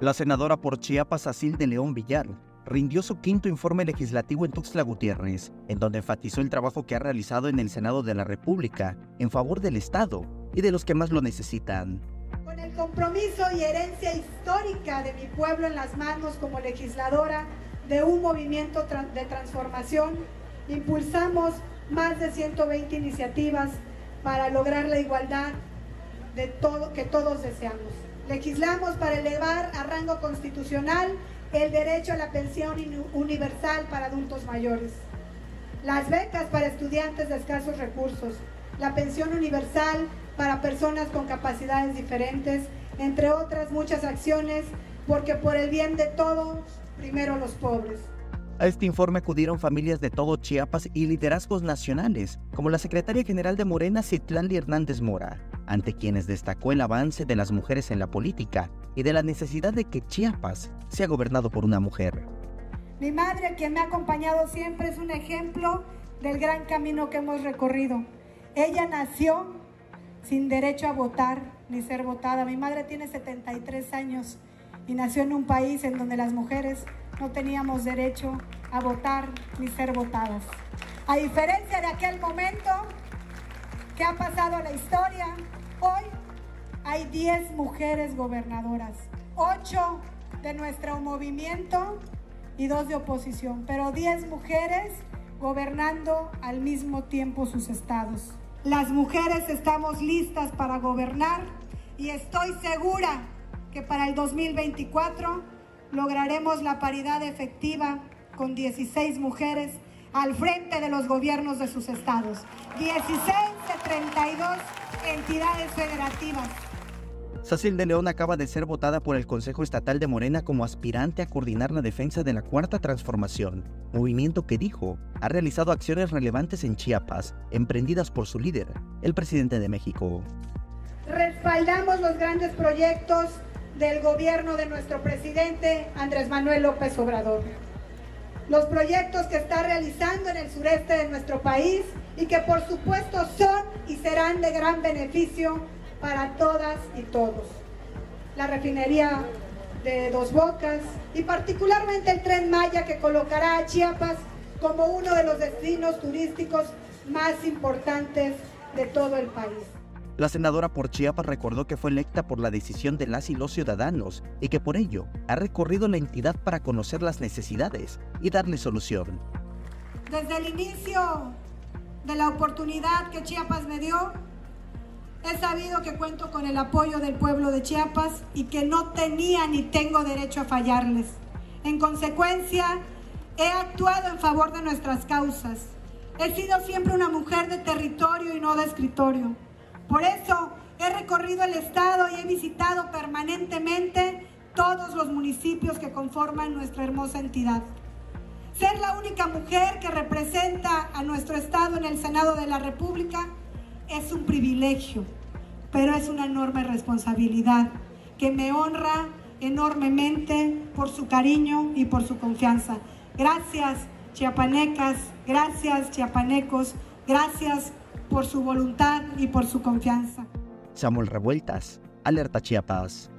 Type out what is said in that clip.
La senadora por Chiapas, Asil de León Villar, rindió su quinto informe legislativo en Tuxtla Gutiérrez, en donde enfatizó el trabajo que ha realizado en el Senado de la República en favor del Estado y de los que más lo necesitan. Con el compromiso y herencia histórica de mi pueblo en las manos como legisladora de un movimiento de transformación, impulsamos más de 120 iniciativas para lograr la igualdad de todo, que todos deseamos. Legislamos para elevar a rango constitucional el derecho a la pensión universal para adultos mayores, las becas para estudiantes de escasos recursos, la pensión universal para personas con capacidades diferentes, entre otras muchas acciones, porque por el bien de todos, primero los pobres. A este informe acudieron familias de todo Chiapas y liderazgos nacionales, como la secretaria general de Morena, Citlali Hernández Mora, ante quienes destacó el avance de las mujeres en la política y de la necesidad de que Chiapas sea gobernado por una mujer. Mi madre, quien me ha acompañado siempre, es un ejemplo del gran camino que hemos recorrido. Ella nació sin derecho a votar ni ser votada. Mi madre tiene 73 años y nació en un país en donde las mujeres no teníamos derecho a votar ni ser votadas. A diferencia de aquel momento que ha pasado a la historia, hoy hay 10 mujeres gobernadoras, 8 de nuestro movimiento y 2 de oposición, pero 10 mujeres gobernando al mismo tiempo sus estados. Las mujeres estamos listas para gobernar y estoy segura que para el 2024 lograremos la paridad efectiva con 16 mujeres al frente de los gobiernos de sus estados. 16 de 32 entidades federativas. Sacil de León acaba de ser votada por el Consejo Estatal de Morena como aspirante a coordinar la defensa de la Cuarta Transformación, movimiento que dijo ha realizado acciones relevantes en Chiapas, emprendidas por su líder, el presidente de México. Respaldamos los grandes proyectos del gobierno de nuestro presidente Andrés Manuel López Obrador. Los proyectos que está realizando en el sureste de nuestro país y que por supuesto son y serán de gran beneficio para todas y todos. La refinería de Dos Bocas y particularmente el tren Maya que colocará a Chiapas como uno de los destinos turísticos más importantes de todo el país. La senadora por Chiapas recordó que fue electa por la decisión de las y los ciudadanos y que por ello ha recorrido la entidad para conocer las necesidades y darle solución. Desde el inicio de la oportunidad que Chiapas me dio, he sabido que cuento con el apoyo del pueblo de Chiapas y que no tenía ni tengo derecho a fallarles. En consecuencia, he actuado en favor de nuestras causas. He sido siempre una mujer de territorio y no de escritorio. Por eso he recorrido el estado y he visitado permanentemente todos los municipios que conforman nuestra hermosa entidad. Ser la única mujer que representa a nuestro estado en el Senado de la República es un privilegio, pero es una enorme responsabilidad que me honra enormemente por su cariño y por su confianza. Gracias, chiapanecas, gracias, chiapanecos, gracias por su voluntad y por su confianza. Samuel Revueltas, Alerta Chiapas.